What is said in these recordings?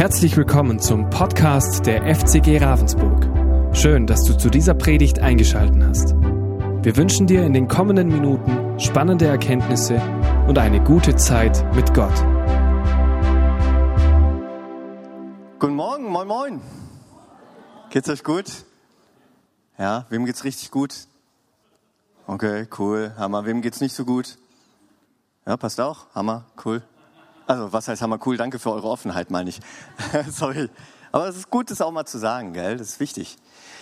Herzlich willkommen zum Podcast der FCG Ravensburg. Schön, dass du zu dieser Predigt eingeschaltet hast. Wir wünschen dir in den kommenden Minuten spannende Erkenntnisse und eine gute Zeit mit Gott. Guten Morgen, moin moin. Geht's euch gut? Ja, wem geht's richtig gut? Okay, cool, Hammer. Wem geht's nicht so gut? Ja, passt auch. Hammer, cool. Also, was heißt Hammer, cool? Danke für eure Offenheit, meine ich. Sorry. Aber es ist gut, das auch mal zu sagen, gell? Das ist wichtig.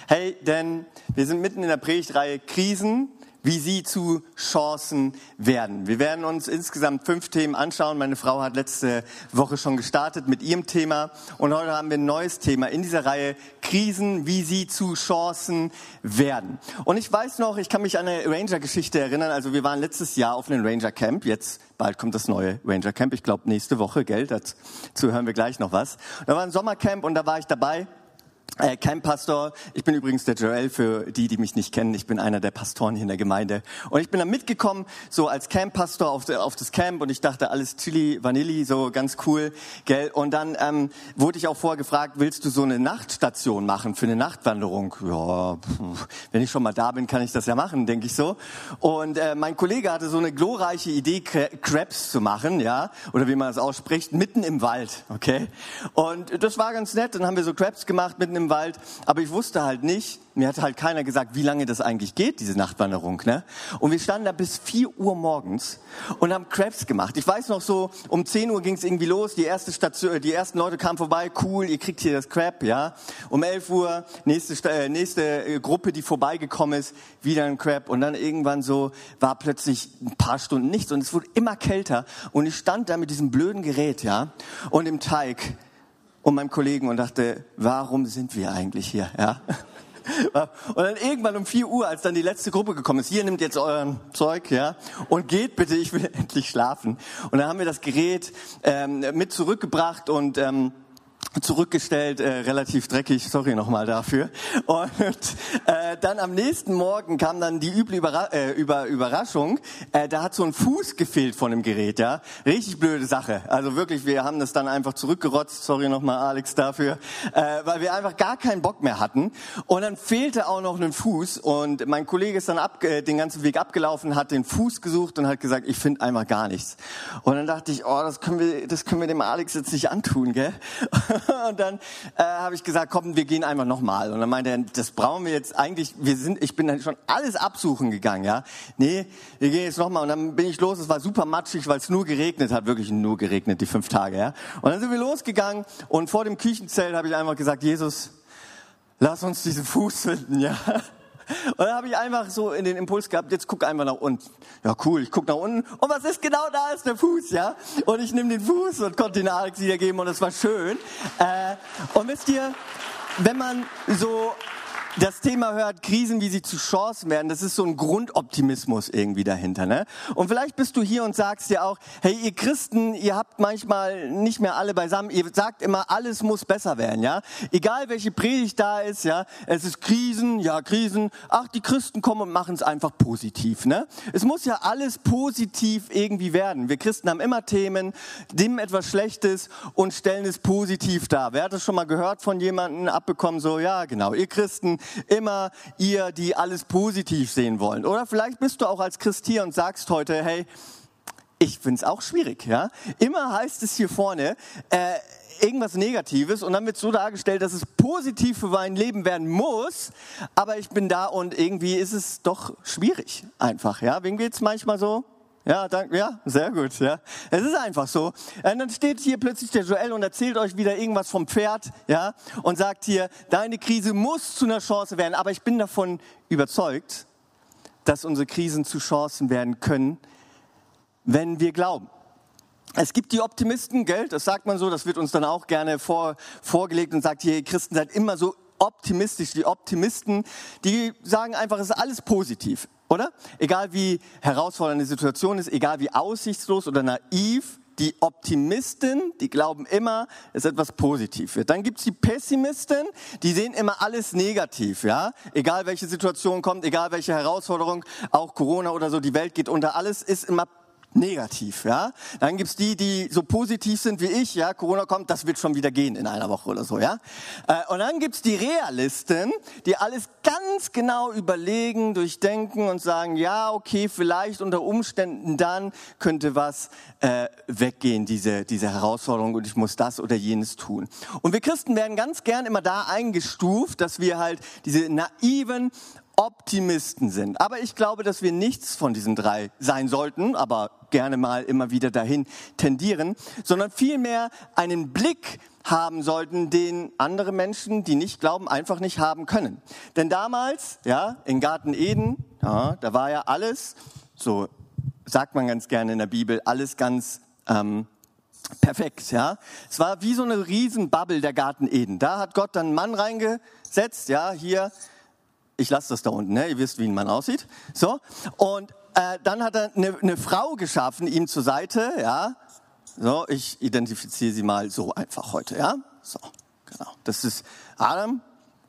Hey, denn wir sind mitten in der Predigtreihe Krisen wie sie zu Chancen werden. Wir werden uns insgesamt fünf Themen anschauen. Meine Frau hat letzte Woche schon gestartet mit ihrem Thema und heute haben wir ein neues Thema in dieser Reihe Krisen, wie sie zu Chancen werden. Und ich weiß noch, ich kann mich an eine Ranger-Geschichte erinnern. Also wir waren letztes Jahr auf einem Ranger-Camp. Jetzt bald kommt das neue Ranger-Camp. Ich glaube nächste Woche, gell? Dazu hören wir gleich noch was. Da war ein Sommercamp und da war ich dabei. Äh, Camppastor. Ich bin übrigens der Joel für die, die mich nicht kennen. Ich bin einer der Pastoren hier in der Gemeinde. Und ich bin dann mitgekommen, so als Camppastor auf, auf das Camp und ich dachte, alles Chili, Vanilli, so ganz cool, gell. Und dann ähm, wurde ich auch vorher gefragt, willst du so eine Nachtstation machen für eine Nachtwanderung? Ja, wenn ich schon mal da bin, kann ich das ja machen, denke ich so. Und äh, mein Kollege hatte so eine glorreiche Idee, Crabs zu machen, ja, oder wie man das ausspricht, mitten im Wald, okay. Und das war ganz nett. Dann haben wir so Crabs gemacht mitten im Wald, aber ich wusste halt nicht, mir hat halt keiner gesagt, wie lange das eigentlich geht, diese Nachtwanderung. Ne? Und wir standen da bis 4 Uhr morgens und haben Crabs gemacht. Ich weiß noch so, um 10 Uhr ging es irgendwie los, die erste Station, die ersten Leute kamen vorbei, cool, ihr kriegt hier das Crab, ja. Um 11 Uhr, nächste, äh, nächste äh, Gruppe, die vorbeigekommen ist, wieder ein Crab. Und dann irgendwann so war plötzlich ein paar Stunden nichts und es wurde immer kälter und ich stand da mit diesem blöden Gerät, ja, und im Teig und meinem Kollegen und dachte, warum sind wir eigentlich hier? Ja? Und dann irgendwann um 4 Uhr, als dann die letzte Gruppe gekommen ist, hier nimmt jetzt euren Zeug, ja, und geht bitte, ich will endlich schlafen. Und dann haben wir das Gerät ähm, mit zurückgebracht und ähm, zurückgestellt, äh, relativ dreckig, sorry nochmal dafür. Und äh, dann am nächsten Morgen kam dann die üble Überra äh, Über Überraschung, äh, da hat so ein Fuß gefehlt von dem Gerät, ja. Richtig blöde Sache. Also wirklich, wir haben das dann einfach zurückgerotzt, sorry nochmal Alex dafür, äh, weil wir einfach gar keinen Bock mehr hatten. Und dann fehlte auch noch ein Fuß und mein Kollege ist dann ab, äh, den ganzen Weg abgelaufen, hat den Fuß gesucht und hat gesagt, ich finde einfach gar nichts. Und dann dachte ich, oh, das können wir, das können wir dem Alex jetzt nicht antun, gell? und dann äh, habe ich gesagt, komm, wir gehen einfach nochmal. Und dann meinte er, das brauchen wir jetzt eigentlich, wir sind, ich bin dann schon alles absuchen gegangen, ja. Nee, wir gehen jetzt nochmal. Und dann bin ich los, es war super matschig, weil es nur geregnet hat, wirklich nur geregnet, die fünf Tage, ja. Und dann sind wir losgegangen und vor dem Küchenzelt habe ich einfach gesagt, Jesus, lass uns diesen Fuß finden, ja. Und dann habe ich einfach so in den Impuls gehabt, jetzt guck einfach nach unten. Ja, cool, ich guck nach unten. Und was ist genau da? Ist der Fuß, ja? Und ich nehme den Fuß und konnte den Alex wiedergeben und das war schön. Äh, und wisst ihr, wenn man so das Thema hört, Krisen, wie sie zu Chancen werden, das ist so ein Grundoptimismus irgendwie dahinter. Ne? Und vielleicht bist du hier und sagst dir auch, hey, ihr Christen, ihr habt manchmal nicht mehr alle beisammen, ihr sagt immer, alles muss besser werden. ja. Egal welche Predigt da ist, ja, es ist Krisen, ja, Krisen, ach, die Christen kommen und machen es einfach positiv. Ne? Es muss ja alles positiv irgendwie werden. Wir Christen haben immer Themen, dem etwas Schlechtes und stellen es positiv dar. Wer hat das schon mal gehört von jemandem, abbekommen, so, ja, genau, ihr Christen, immer ihr, die alles positiv sehen wollen. Oder vielleicht bist du auch als Christ hier und sagst heute, hey, ich finde es auch schwierig. Ja? Immer heißt es hier vorne, äh, irgendwas Negatives und dann wird so dargestellt, dass es positiv für mein Leben werden muss, aber ich bin da und irgendwie ist es doch schwierig einfach. Ja, wem geht's manchmal so? Ja, danke, ja, sehr gut, ja. Es ist einfach so. Und dann steht hier plötzlich der Joel und erzählt euch wieder irgendwas vom Pferd, ja, und sagt hier, deine Krise muss zu einer Chance werden, aber ich bin davon überzeugt, dass unsere Krisen zu Chancen werden können, wenn wir glauben. Es gibt die Optimisten, gell, das sagt man so, das wird uns dann auch gerne vor, vorgelegt und sagt, hier, Christen seid immer so optimistisch. Die Optimisten, die sagen einfach, es ist alles positiv. Oder? Egal wie herausfordernde die Situation ist, egal wie aussichtslos oder naiv, die Optimisten, die glauben immer, dass etwas positiv wird. Dann gibt's die Pessimisten, die sehen immer alles negativ, ja. Egal welche Situation kommt, egal welche Herausforderung, auch Corona oder so, die Welt geht unter, alles ist immer negativ, ja. Dann gibt's die, die so positiv sind wie ich, ja. Corona kommt, das wird schon wieder gehen in einer Woche oder so, ja. Äh, und dann gibt's die Realisten, die alles ganz genau überlegen, durchdenken und sagen, ja, okay, vielleicht unter Umständen dann könnte was äh, weggehen, diese, diese Herausforderung und ich muss das oder jenes tun. Und wir Christen werden ganz gern immer da eingestuft, dass wir halt diese naiven Optimisten sind. Aber ich glaube, dass wir nichts von diesen drei sein sollten, aber gerne mal immer wieder dahin tendieren, sondern vielmehr einen Blick haben sollten, den andere Menschen, die nicht glauben, einfach nicht haben können. Denn damals, ja, in Garten Eden, ja, da war ja alles, so sagt man ganz gerne in der Bibel, alles ganz ähm, perfekt, ja. Es war wie so eine Riesenbubble der Garten Eden. Da hat Gott dann einen Mann reingesetzt, ja, hier ich lasse das da unten, ne? ihr wisst, wie ein Mann aussieht. So, und äh, dann hat er eine, eine Frau geschaffen, ihm zur Seite, ja. So, ich identifiziere sie mal so einfach heute, ja. So, genau. Das ist Adam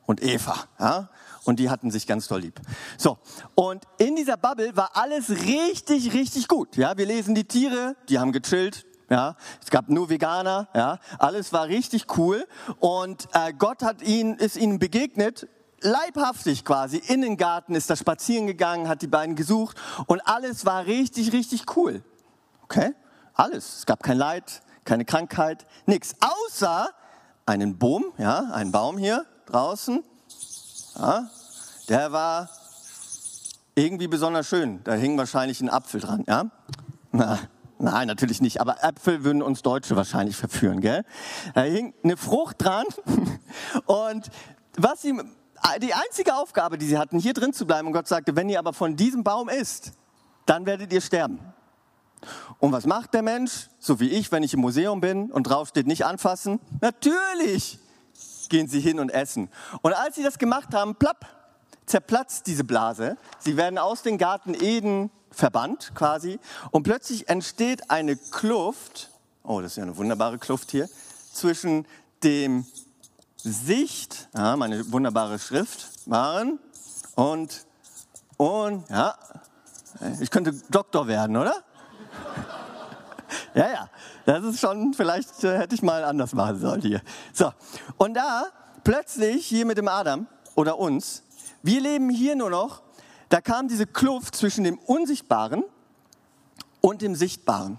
und Eva, ja. Und die hatten sich ganz doll lieb. So, und in dieser Bubble war alles richtig, richtig gut. Ja, wir lesen die Tiere, die haben gechillt, ja, es gab nur Veganer, ja, alles war richtig cool und äh, Gott hat ihn, ist ihnen begegnet leibhaftig quasi in den Garten, ist da spazieren gegangen, hat die beiden gesucht und alles war richtig, richtig cool. Okay? Alles. Es gab kein Leid, keine Krankheit, nichts. Außer einen Baum, ja, einen Baum hier draußen. Ja, der war irgendwie besonders schön. Da hing wahrscheinlich ein Apfel dran, ja? Na, nein, natürlich nicht. Aber Äpfel würden uns Deutsche wahrscheinlich verführen, gell? Da hing eine Frucht dran und was ihm die einzige Aufgabe, die sie hatten, hier drin zu bleiben. Und Gott sagte, wenn ihr aber von diesem Baum isst, dann werdet ihr sterben. Und was macht der Mensch? So wie ich, wenn ich im Museum bin und drauf steht, nicht anfassen. Natürlich gehen sie hin und essen. Und als sie das gemacht haben, plapp, zerplatzt diese Blase. Sie werden aus dem Garten Eden verbannt quasi. Und plötzlich entsteht eine Kluft, oh, das ist ja eine wunderbare Kluft hier, zwischen dem Sicht, ja, meine wunderbare Schrift, waren und, und, ja, ich könnte Doktor werden, oder? ja, ja, das ist schon, vielleicht äh, hätte ich mal anders machen sollen hier. So, und da plötzlich hier mit dem Adam oder uns, wir leben hier nur noch, da kam diese Kluft zwischen dem Unsichtbaren und dem Sichtbaren.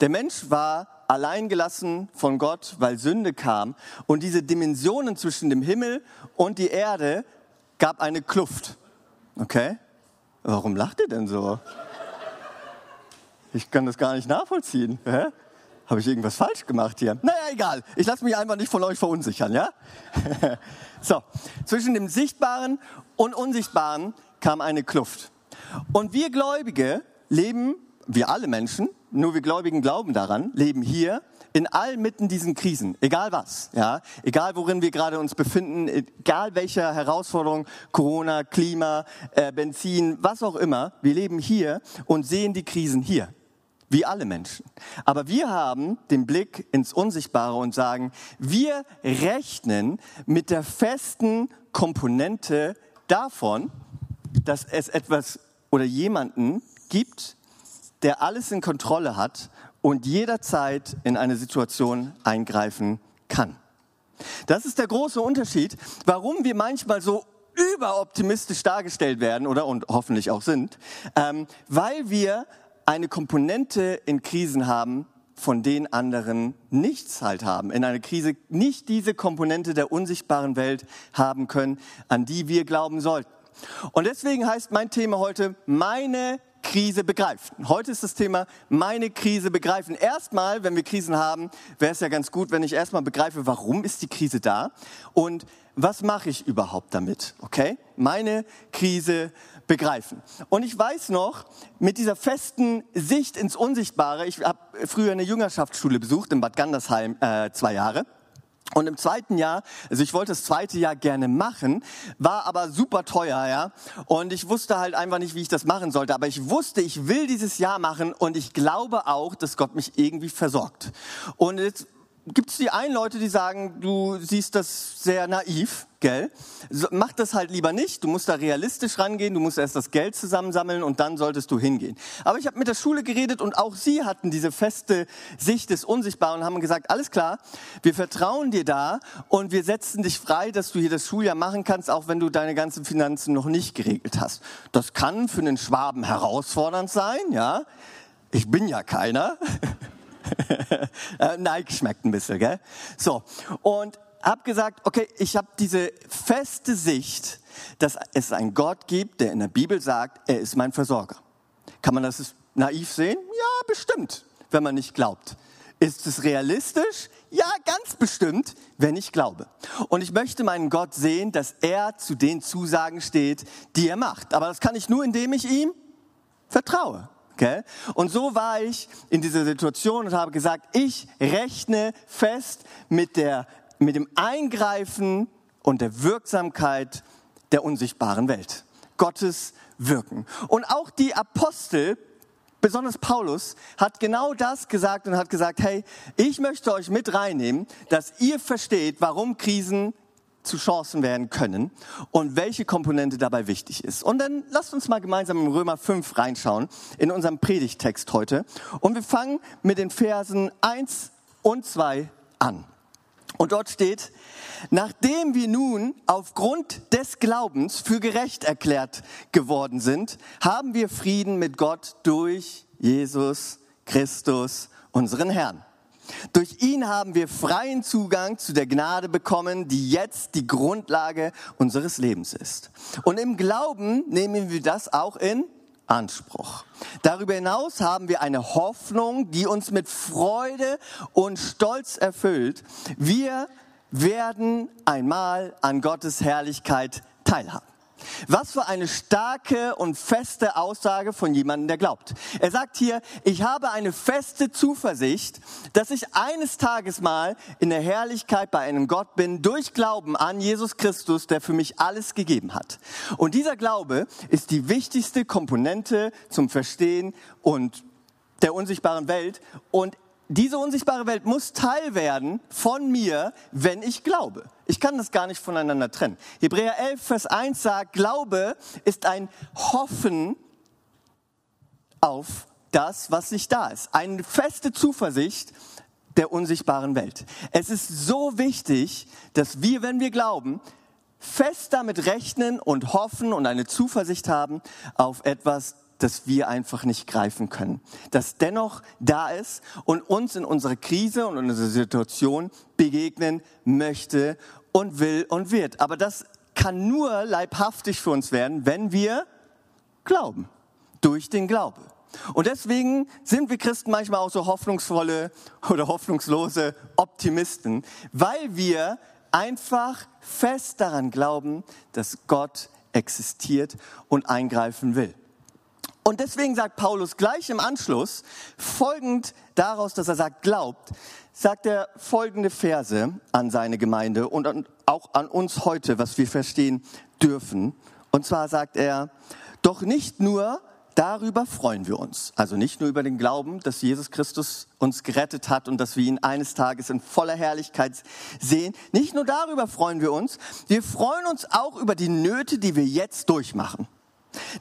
Der Mensch war alleingelassen von Gott, weil Sünde kam. Und diese Dimensionen zwischen dem Himmel und die Erde gab eine Kluft. Okay? Warum lacht ihr denn so? Ich kann das gar nicht nachvollziehen. Hä? Habe ich irgendwas falsch gemacht hier? Naja, egal. Ich lasse mich einfach nicht von euch verunsichern, ja? so, zwischen dem Sichtbaren und Unsichtbaren kam eine Kluft. Und wir Gläubige leben, wir alle Menschen, nur wir Gläubigen glauben daran, leben hier in all mitten diesen Krisen, egal was, ja, egal worin wir gerade uns befinden, egal welcher Herausforderung, Corona, Klima, äh, Benzin, was auch immer, wir leben hier und sehen die Krisen hier, wie alle Menschen. Aber wir haben den Blick ins Unsichtbare und sagen, wir rechnen mit der festen Komponente davon, dass es etwas oder jemanden gibt, der alles in Kontrolle hat und jederzeit in eine Situation eingreifen kann. Das ist der große Unterschied, warum wir manchmal so überoptimistisch dargestellt werden oder und hoffentlich auch sind, ähm, weil wir eine Komponente in Krisen haben, von den anderen nichts halt haben. In einer Krise nicht diese Komponente der unsichtbaren Welt haben können, an die wir glauben sollten. Und deswegen heißt mein Thema heute meine Krise begreifen. Heute ist das Thema meine Krise begreifen. Erstmal, wenn wir Krisen haben, wäre es ja ganz gut, wenn ich erstmal begreife, warum ist die Krise da und was mache ich überhaupt damit? Okay? Meine Krise begreifen. Und ich weiß noch, mit dieser festen Sicht ins Unsichtbare, ich habe früher eine Jüngerschaftsschule besucht in Bad Gandersheim äh, zwei Jahre. Und im zweiten Jahr, also ich wollte das zweite Jahr gerne machen, war aber super teuer, ja. Und ich wusste halt einfach nicht, wie ich das machen sollte. Aber ich wusste, ich will dieses Jahr machen und ich glaube auch, dass Gott mich irgendwie versorgt. Und jetzt gibt es die einen Leute, die sagen, du siehst das sehr naiv, gell? Mach das halt lieber nicht. Du musst da realistisch rangehen. Du musst erst das Geld zusammensammeln und dann solltest du hingehen. Aber ich habe mit der Schule geredet und auch sie hatten diese feste Sicht des Unsichtbaren und haben gesagt, alles klar, wir vertrauen dir da und wir setzen dich frei, dass du hier das Schuljahr machen kannst, auch wenn du deine ganzen Finanzen noch nicht geregelt hast. Das kann für einen Schwaben herausfordernd sein, ja. Ich bin ja keiner. Äh, Nike schmeckt ein bisschen, gell? So, und habe gesagt, okay, ich habe diese feste Sicht, dass es einen Gott gibt, der in der Bibel sagt, er ist mein Versorger. Kann man das naiv sehen? Ja, bestimmt, wenn man nicht glaubt. Ist es realistisch? Ja, ganz bestimmt, wenn ich glaube. Und ich möchte meinen Gott sehen, dass er zu den Zusagen steht, die er macht. Aber das kann ich nur, indem ich ihm vertraue. Okay? Und so war ich in dieser Situation und habe gesagt, ich rechne fest mit, der, mit dem Eingreifen und der Wirksamkeit der unsichtbaren Welt. Gottes Wirken. Und auch die Apostel, besonders Paulus, hat genau das gesagt und hat gesagt, hey, ich möchte euch mit reinnehmen, dass ihr versteht, warum Krisen zu Chancen werden können und welche Komponente dabei wichtig ist. Und dann lasst uns mal gemeinsam in Römer 5 reinschauen, in unserem Predigtext heute. Und wir fangen mit den Versen 1 und 2 an. Und dort steht, nachdem wir nun aufgrund des Glaubens für gerecht erklärt geworden sind, haben wir Frieden mit Gott durch Jesus Christus, unseren Herrn. Durch ihn haben wir freien Zugang zu der Gnade bekommen, die jetzt die Grundlage unseres Lebens ist. Und im Glauben nehmen wir das auch in Anspruch. Darüber hinaus haben wir eine Hoffnung, die uns mit Freude und Stolz erfüllt. Wir werden einmal an Gottes Herrlichkeit teilhaben. Was für eine starke und feste Aussage von jemandem, der glaubt. Er sagt hier, ich habe eine feste Zuversicht, dass ich eines Tages mal in der Herrlichkeit bei einem Gott bin, durch Glauben an Jesus Christus, der für mich alles gegeben hat. Und dieser Glaube ist die wichtigste Komponente zum Verstehen und der unsichtbaren Welt. Und diese unsichtbare Welt muss Teil werden von mir, wenn ich glaube. Ich kann das gar nicht voneinander trennen. Hebräer 11, Vers 1 sagt, Glaube ist ein Hoffen auf das, was nicht da ist. Eine feste Zuversicht der unsichtbaren Welt. Es ist so wichtig, dass wir, wenn wir glauben, fest damit rechnen und hoffen und eine Zuversicht haben auf etwas, das wir einfach nicht greifen können. Das dennoch da ist und uns in unserer Krise und in unserer Situation begegnen möchte und will und wird. Aber das kann nur leibhaftig für uns werden, wenn wir glauben. Durch den Glaube. Und deswegen sind wir Christen manchmal auch so hoffnungsvolle oder hoffnungslose Optimisten, weil wir einfach fest daran glauben, dass Gott existiert und eingreifen will. Und deswegen sagt Paulus gleich im Anschluss, folgend daraus, dass er sagt, glaubt, sagt er folgende Verse an seine Gemeinde und auch an uns heute, was wir verstehen dürfen. Und zwar sagt er, doch nicht nur darüber freuen wir uns. Also nicht nur über den Glauben, dass Jesus Christus uns gerettet hat und dass wir ihn eines Tages in voller Herrlichkeit sehen. Nicht nur darüber freuen wir uns, wir freuen uns auch über die Nöte, die wir jetzt durchmachen.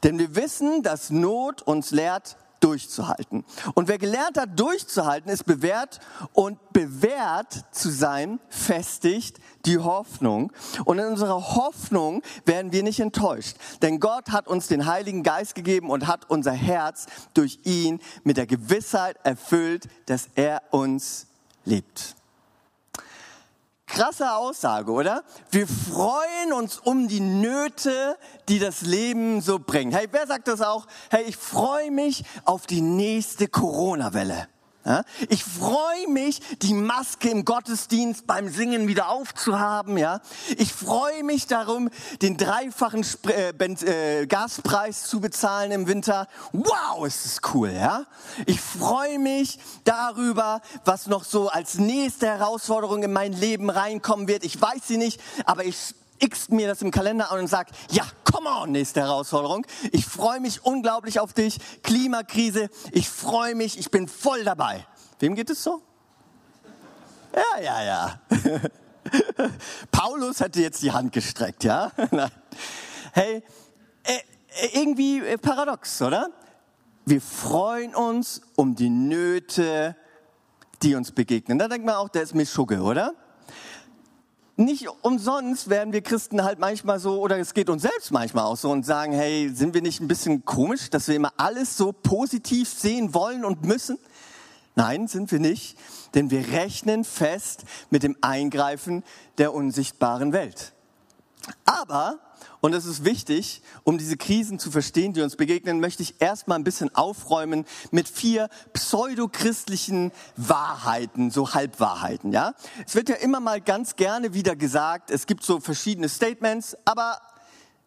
Denn wir wissen, dass Not uns lehrt, durchzuhalten. Und wer gelernt hat, durchzuhalten, ist bewährt und bewährt zu sein, festigt die Hoffnung. Und in unserer Hoffnung werden wir nicht enttäuscht. Denn Gott hat uns den Heiligen Geist gegeben und hat unser Herz durch ihn mit der Gewissheit erfüllt, dass er uns liebt. Krasse Aussage, oder? Wir freuen uns um die Nöte, die das Leben so bringt. Hey, wer sagt das auch? Hey, ich freue mich auf die nächste Corona-Welle. Ich freue mich, die Maske im Gottesdienst beim Singen wieder aufzuhaben. Ich freue mich darum, den dreifachen äh, äh, Gaspreis zu bezahlen im Winter. Wow, ist das cool. Ja? Ich freue mich darüber, was noch so als nächste Herausforderung in mein Leben reinkommen wird. Ich weiß sie nicht, aber ich x mir das im Kalender an und sag, ja, come on, nächste Herausforderung. Ich freue mich unglaublich auf dich. Klimakrise, ich freue mich, ich bin voll dabei. Wem geht es so? Ja, ja, ja. Paulus hätte jetzt die Hand gestreckt, ja? hey, äh, irgendwie äh, paradox, oder? Wir freuen uns um die Nöte, die uns begegnen. Da denkt man auch, der ist mir Schugge, oder? Nicht umsonst werden wir Christen halt manchmal so, oder es geht uns selbst manchmal auch so und sagen, hey, sind wir nicht ein bisschen komisch, dass wir immer alles so positiv sehen wollen und müssen? Nein, sind wir nicht, denn wir rechnen fest mit dem Eingreifen der unsichtbaren Welt. Aber und es ist wichtig, um diese Krisen zu verstehen, die uns begegnen, möchte ich erstmal ein bisschen aufräumen mit vier pseudochristlichen Wahrheiten, so Halbwahrheiten, ja? Es wird ja immer mal ganz gerne wieder gesagt, es gibt so verschiedene Statements, aber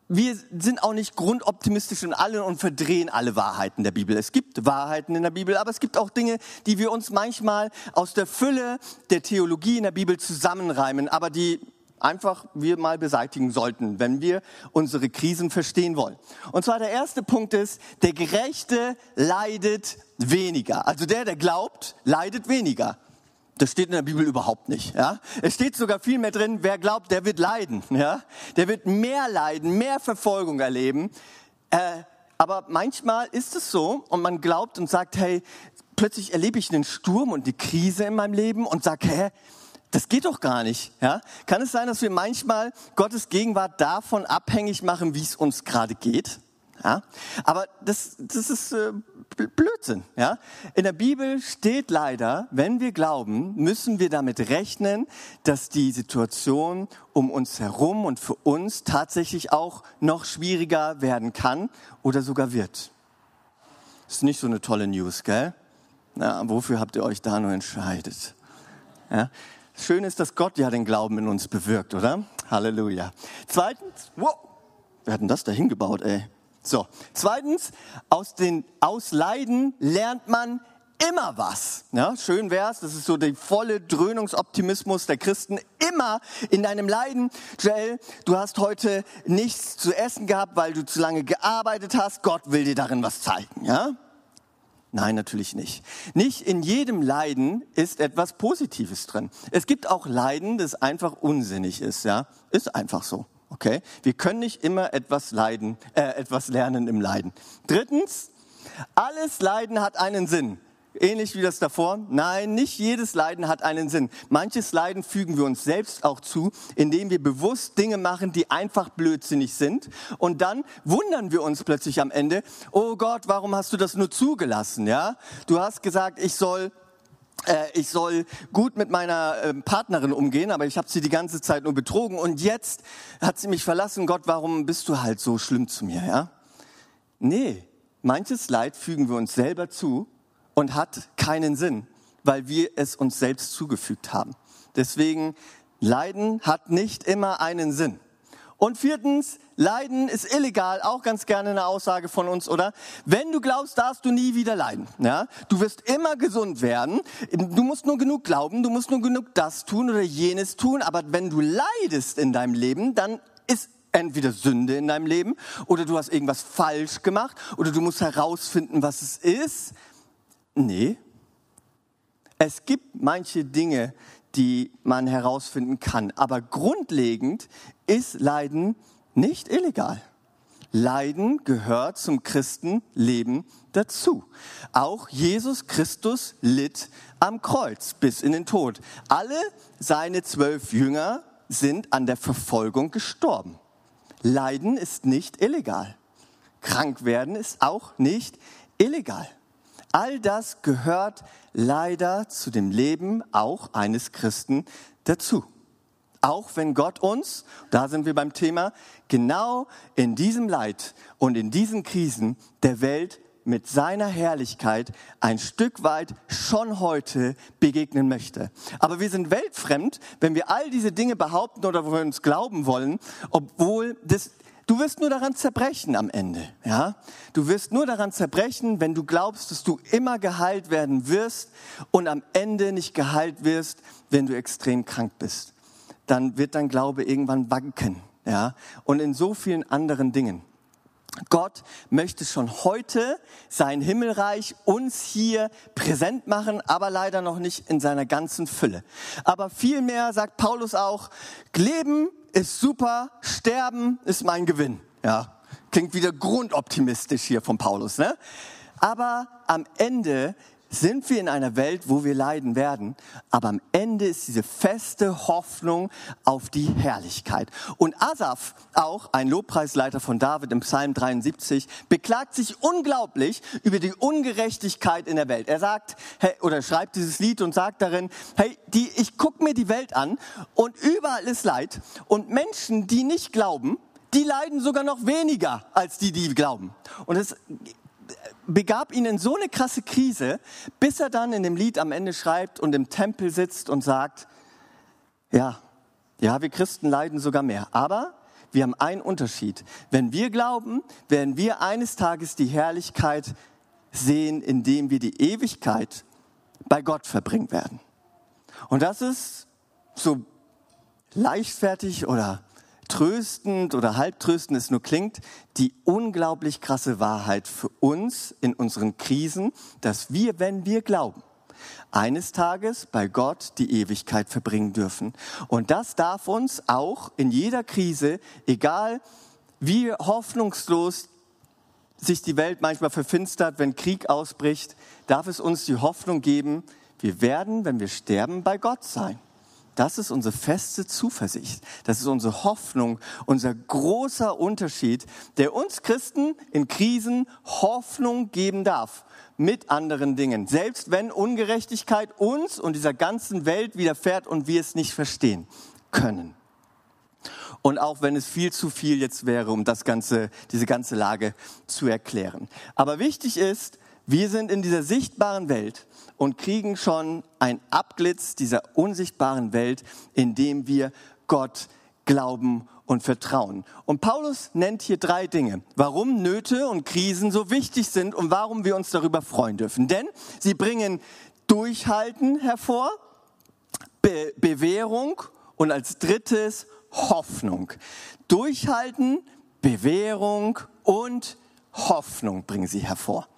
wir sind auch nicht grundoptimistisch in allen und verdrehen alle Wahrheiten der Bibel. Es gibt Wahrheiten in der Bibel, aber es gibt auch Dinge, die wir uns manchmal aus der Fülle der Theologie in der Bibel zusammenreimen, aber die einfach wir mal beseitigen sollten, wenn wir unsere Krisen verstehen wollen. Und zwar der erste Punkt ist, der Gerechte leidet weniger. Also der, der glaubt, leidet weniger. Das steht in der Bibel überhaupt nicht. Ja? Es steht sogar viel mehr drin, wer glaubt, der wird leiden. Ja? Der wird mehr leiden, mehr Verfolgung erleben. Äh, aber manchmal ist es so und man glaubt und sagt, hey, plötzlich erlebe ich einen Sturm und eine Krise in meinem Leben und sage, hä, das geht doch gar nicht. Ja? Kann es sein, dass wir manchmal Gottes Gegenwart davon abhängig machen, wie es uns gerade geht? Ja? Aber das, das ist äh, Blödsinn. Ja? In der Bibel steht leider, wenn wir glauben, müssen wir damit rechnen, dass die Situation um uns herum und für uns tatsächlich auch noch schwieriger werden kann oder sogar wird. Ist nicht so eine tolle News, gell? Na, wofür habt ihr euch da nur entscheidet? Ja? Schön ist, dass Gott ja den Glauben in uns bewirkt, oder? Halleluja. Zweitens, wow, wer hat denn das da hingebaut, ey? So, zweitens, aus den Ausleiden lernt man immer was. Ja, schön wär's, das ist so der volle Dröhnungsoptimismus der Christen. Immer in deinem Leiden, Joel, du hast heute nichts zu essen gehabt, weil du zu lange gearbeitet hast. Gott will dir darin was zeigen, ja? Nein, natürlich nicht. Nicht in jedem Leiden ist etwas Positives drin. Es gibt auch Leiden, das einfach unsinnig ist, ja. Ist einfach so. Okay? Wir können nicht immer etwas leiden, äh, etwas lernen im Leiden. Drittens, alles Leiden hat einen Sinn. Ähnlich wie das davor? Nein, nicht jedes Leiden hat einen Sinn. Manches Leiden fügen wir uns selbst auch zu, indem wir bewusst Dinge machen, die einfach blödsinnig sind. Und dann wundern wir uns plötzlich am Ende, oh Gott, warum hast du das nur zugelassen? Ja? Du hast gesagt, ich soll äh, ich soll gut mit meiner ähm, Partnerin umgehen, aber ich habe sie die ganze Zeit nur betrogen und jetzt hat sie mich verlassen. Gott, warum bist du halt so schlimm zu mir? Ja? Nee, manches Leid fügen wir uns selber zu und hat keinen Sinn, weil wir es uns selbst zugefügt haben. Deswegen, Leiden hat nicht immer einen Sinn. Und viertens, Leiden ist illegal, auch ganz gerne eine Aussage von uns, oder? Wenn du glaubst, darfst du nie wieder leiden. Ja? Du wirst immer gesund werden. Du musst nur genug glauben, du musst nur genug das tun oder jenes tun. Aber wenn du leidest in deinem Leben, dann ist entweder Sünde in deinem Leben oder du hast irgendwas falsch gemacht oder du musst herausfinden, was es ist. Nee. Es gibt manche Dinge, die man herausfinden kann. Aber grundlegend ist Leiden nicht illegal. Leiden gehört zum Christenleben dazu. Auch Jesus Christus litt am Kreuz bis in den Tod. Alle seine zwölf Jünger sind an der Verfolgung gestorben. Leiden ist nicht illegal. Krank werden ist auch nicht illegal. All das gehört leider zu dem Leben auch eines Christen dazu. Auch wenn Gott uns, da sind wir beim Thema, genau in diesem Leid und in diesen Krisen der Welt mit seiner Herrlichkeit ein Stück weit schon heute begegnen möchte. Aber wir sind weltfremd, wenn wir all diese Dinge behaupten oder wo wir uns glauben wollen, obwohl das Du wirst nur daran zerbrechen am Ende, ja? Du wirst nur daran zerbrechen, wenn du glaubst, dass du immer geheilt werden wirst und am Ende nicht geheilt wirst, wenn du extrem krank bist. Dann wird dein Glaube irgendwann wanken, ja? Und in so vielen anderen Dingen. Gott möchte schon heute sein Himmelreich uns hier präsent machen, aber leider noch nicht in seiner ganzen Fülle. Aber vielmehr sagt Paulus auch, Leben ist super, Sterben ist mein Gewinn. Ja, klingt wieder grundoptimistisch hier von Paulus, ne? Aber am Ende sind wir in einer Welt, wo wir leiden werden. Aber am Ende ist diese feste Hoffnung auf die Herrlichkeit. Und Asaf, auch ein Lobpreisleiter von David im Psalm 73, beklagt sich unglaublich über die Ungerechtigkeit in der Welt. Er sagt, hey, oder schreibt dieses Lied und sagt darin, hey, die, ich gucke mir die Welt an und überall ist Leid. Und Menschen, die nicht glauben, die leiden sogar noch weniger als die, die glauben. Und es begab ihn in so eine krasse Krise, bis er dann in dem Lied am Ende schreibt und im Tempel sitzt und sagt, ja, ja, wir Christen leiden sogar mehr. Aber wir haben einen Unterschied. Wenn wir glauben, werden wir eines Tages die Herrlichkeit sehen, indem wir die Ewigkeit bei Gott verbringen werden. Und das ist so leichtfertig oder tröstend oder halbtröstend es nur klingt, die unglaublich krasse Wahrheit für uns in unseren Krisen, dass wir, wenn wir glauben, eines Tages bei Gott die Ewigkeit verbringen dürfen. Und das darf uns auch in jeder Krise, egal wie hoffnungslos sich die Welt manchmal verfinstert, wenn Krieg ausbricht, darf es uns die Hoffnung geben, wir werden, wenn wir sterben, bei Gott sein. Das ist unsere feste Zuversicht. Das ist unsere Hoffnung, unser großer Unterschied, der uns Christen in Krisen Hoffnung geben darf mit anderen Dingen. Selbst wenn Ungerechtigkeit uns und dieser ganzen Welt widerfährt und wir es nicht verstehen können. Und auch wenn es viel zu viel jetzt wäre, um das ganze, diese ganze Lage zu erklären. Aber wichtig ist, wir sind in dieser sichtbaren Welt und kriegen schon ein Abglitz dieser unsichtbaren Welt, indem wir Gott glauben und vertrauen. Und Paulus nennt hier drei Dinge, warum Nöte und Krisen so wichtig sind und warum wir uns darüber freuen dürfen. Denn sie bringen Durchhalten hervor, Be Bewährung und als drittes Hoffnung. Durchhalten, Bewährung und Hoffnung bringen sie hervor.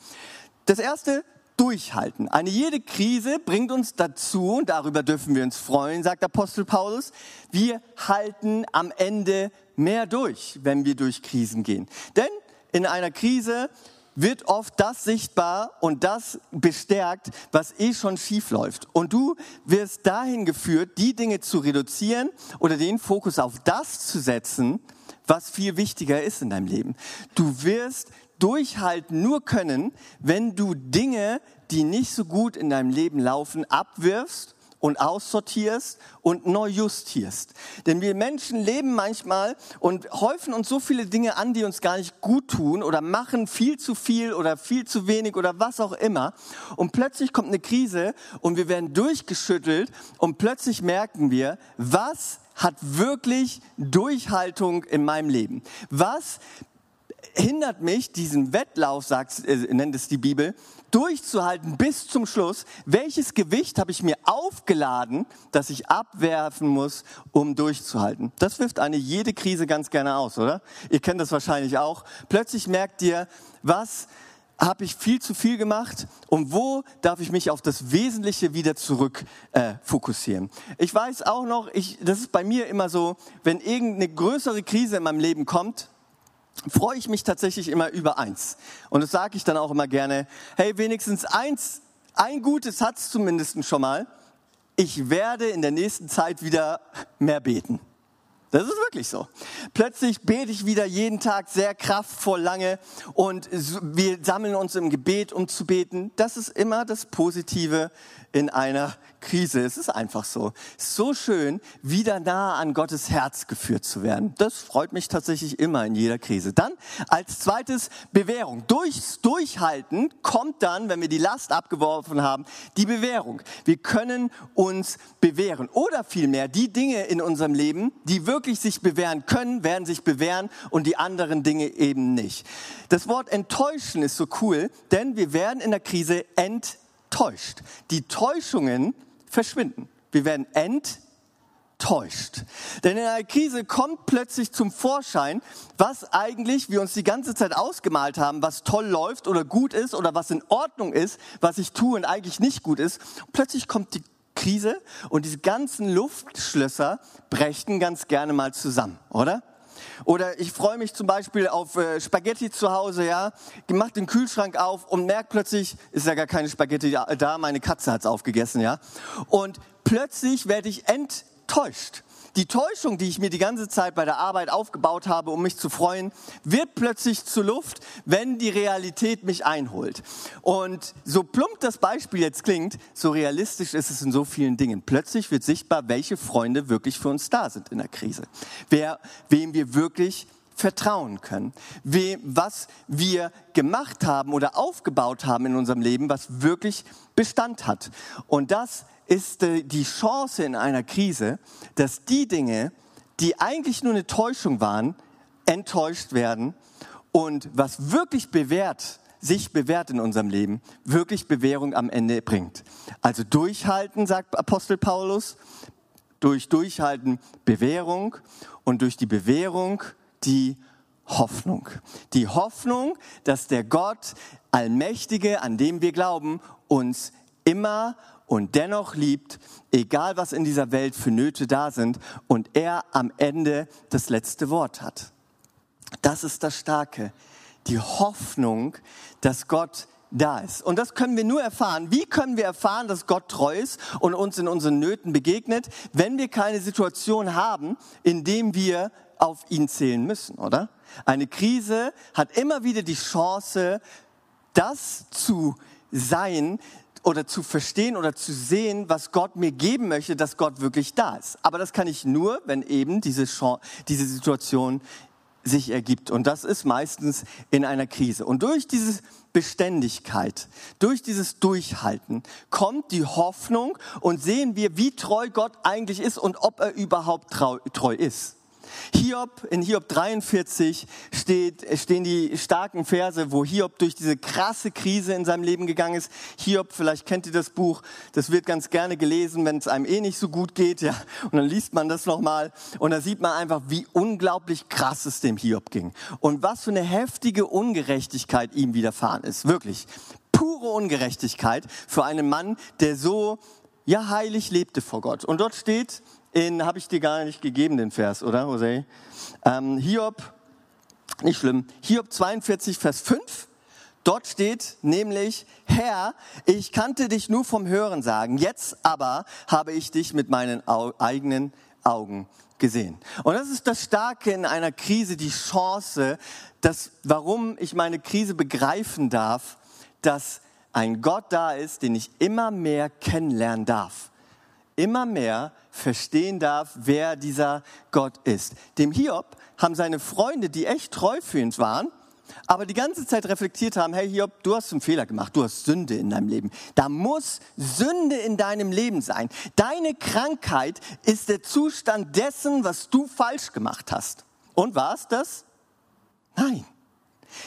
Das erste, durchhalten. Eine jede Krise bringt uns dazu, und darüber dürfen wir uns freuen, sagt Apostel Paulus, wir halten am Ende mehr durch, wenn wir durch Krisen gehen. Denn in einer Krise wird oft das sichtbar und das bestärkt, was eh schon schief läuft. Und du wirst dahin geführt, die Dinge zu reduzieren oder den Fokus auf das zu setzen, was viel wichtiger ist in deinem Leben. Du wirst durchhalten nur können, wenn du Dinge, die nicht so gut in deinem Leben laufen, abwirfst und aussortierst und neu justierst. Denn wir Menschen leben manchmal und häufen uns so viele Dinge an, die uns gar nicht gut tun oder machen viel zu viel oder viel zu wenig oder was auch immer. Und plötzlich kommt eine Krise und wir werden durchgeschüttelt und plötzlich merken wir, was hat wirklich Durchhaltung in meinem Leben? Was hindert mich, diesen Wettlauf, sagt, äh, nennt es die Bibel, durchzuhalten bis zum Schluss. Welches Gewicht habe ich mir aufgeladen, das ich abwerfen muss, um durchzuhalten? Das wirft eine jede Krise ganz gerne aus, oder? Ihr kennt das wahrscheinlich auch. Plötzlich merkt ihr, was habe ich viel zu viel gemacht und wo darf ich mich auf das Wesentliche wieder zurück äh, fokussieren. Ich weiß auch noch, ich, das ist bei mir immer so, wenn irgendeine größere Krise in meinem Leben kommt, freue ich mich tatsächlich immer über eins. Und das sage ich dann auch immer gerne, hey, wenigstens eins, ein Gutes hat's zumindest schon mal. Ich werde in der nächsten Zeit wieder mehr beten. Das ist wirklich so. Plötzlich bete ich wieder jeden Tag sehr kraftvoll lange und wir sammeln uns im Gebet, um zu beten. Das ist immer das Positive in einer Krise. Es ist einfach so. So schön, wieder nah an Gottes Herz geführt zu werden. Das freut mich tatsächlich immer in jeder Krise. Dann als zweites Bewährung. Durchs Durchhalten kommt dann, wenn wir die Last abgeworfen haben, die Bewährung. Wir können uns bewähren. Oder vielmehr die Dinge in unserem Leben, die wirklich sich bewähren können, werden sich bewähren und die anderen Dinge eben nicht. Das Wort enttäuschen ist so cool, denn wir werden in der Krise enttäuscht. Die Täuschungen verschwinden. Wir werden enttäuscht enttäuscht. Denn in einer Krise kommt plötzlich zum Vorschein, was eigentlich wir uns die ganze Zeit ausgemalt haben, was toll läuft oder gut ist oder was in Ordnung ist, was ich tue und eigentlich nicht gut ist. plötzlich kommt die Krise und diese ganzen Luftschlösser brechen ganz gerne mal zusammen, oder? Oder ich freue mich zum Beispiel auf äh, Spaghetti zu Hause, ja, mach den Kühlschrank auf und merke plötzlich, ist ja gar keine Spaghetti da, meine Katze hat's aufgegessen, ja. Und plötzlich werde ich enttäuscht. Die Täuschung, die ich mir die ganze Zeit bei der Arbeit aufgebaut habe, um mich zu freuen, wird plötzlich zu Luft, wenn die Realität mich einholt. Und so plump das Beispiel jetzt klingt, so realistisch ist es in so vielen Dingen. Plötzlich wird sichtbar, welche Freunde wirklich für uns da sind in der Krise. Wer, wem wir wirklich vertrauen können. Wem, was wir gemacht haben oder aufgebaut haben in unserem Leben, was wirklich Bestand hat. Und das ist äh, die Chance in einer Krise, dass die Dinge, die eigentlich nur eine Täuschung waren, enttäuscht werden und was wirklich bewährt, sich bewährt in unserem Leben, wirklich Bewährung am Ende bringt. Also durchhalten, sagt Apostel Paulus, durch Durchhalten Bewährung und durch die Bewährung die Hoffnung. Die Hoffnung, dass der Gott Allmächtige, an dem wir glauben, uns immer und dennoch liebt, egal was in dieser Welt für Nöte da sind und er am Ende das letzte Wort hat. Das ist das Starke, die Hoffnung, dass Gott da ist. Und das können wir nur erfahren. Wie können wir erfahren, dass Gott treu ist und uns in unseren Nöten begegnet, wenn wir keine Situation haben, in dem wir auf ihn zählen müssen, oder? Eine Krise hat immer wieder die Chance, das zu sein, oder zu verstehen oder zu sehen, was Gott mir geben möchte, dass Gott wirklich da ist. Aber das kann ich nur, wenn eben diese, Chance, diese Situation sich ergibt. Und das ist meistens in einer Krise. Und durch diese Beständigkeit, durch dieses Durchhalten kommt die Hoffnung und sehen wir, wie treu Gott eigentlich ist und ob er überhaupt treu, treu ist. Hiob, in Hiob 43 steht, stehen die starken Verse, wo Hiob durch diese krasse Krise in seinem Leben gegangen ist. Hiob, vielleicht kennt ihr das Buch, das wird ganz gerne gelesen, wenn es einem eh nicht so gut geht, ja. Und dann liest man das nochmal und da sieht man einfach, wie unglaublich krass es dem Hiob ging. Und was für eine heftige Ungerechtigkeit ihm widerfahren ist. Wirklich. Pure Ungerechtigkeit für einen Mann, der so ja heilig lebte vor Gott. Und dort steht in, habe ich dir gar nicht gegeben, den Vers, oder, Jose? Ähm, Hiob, nicht schlimm, Hiob 42, Vers 5. Dort steht nämlich, Herr, ich kannte dich nur vom Hören sagen, jetzt aber habe ich dich mit meinen Au eigenen Augen gesehen. Und das ist das Starke in einer Krise, die Chance, dass, warum ich meine Krise begreifen darf, dass ein Gott da ist, den ich immer mehr kennenlernen darf. Immer mehr verstehen darf, wer dieser Gott ist. Dem Hiob haben seine Freunde, die echt treu für ihn waren, aber die ganze Zeit reflektiert haben, hey Hiob, du hast einen Fehler gemacht, du hast Sünde in deinem Leben. Da muss Sünde in deinem Leben sein. Deine Krankheit ist der Zustand dessen, was du falsch gemacht hast. Und war es das? Nein.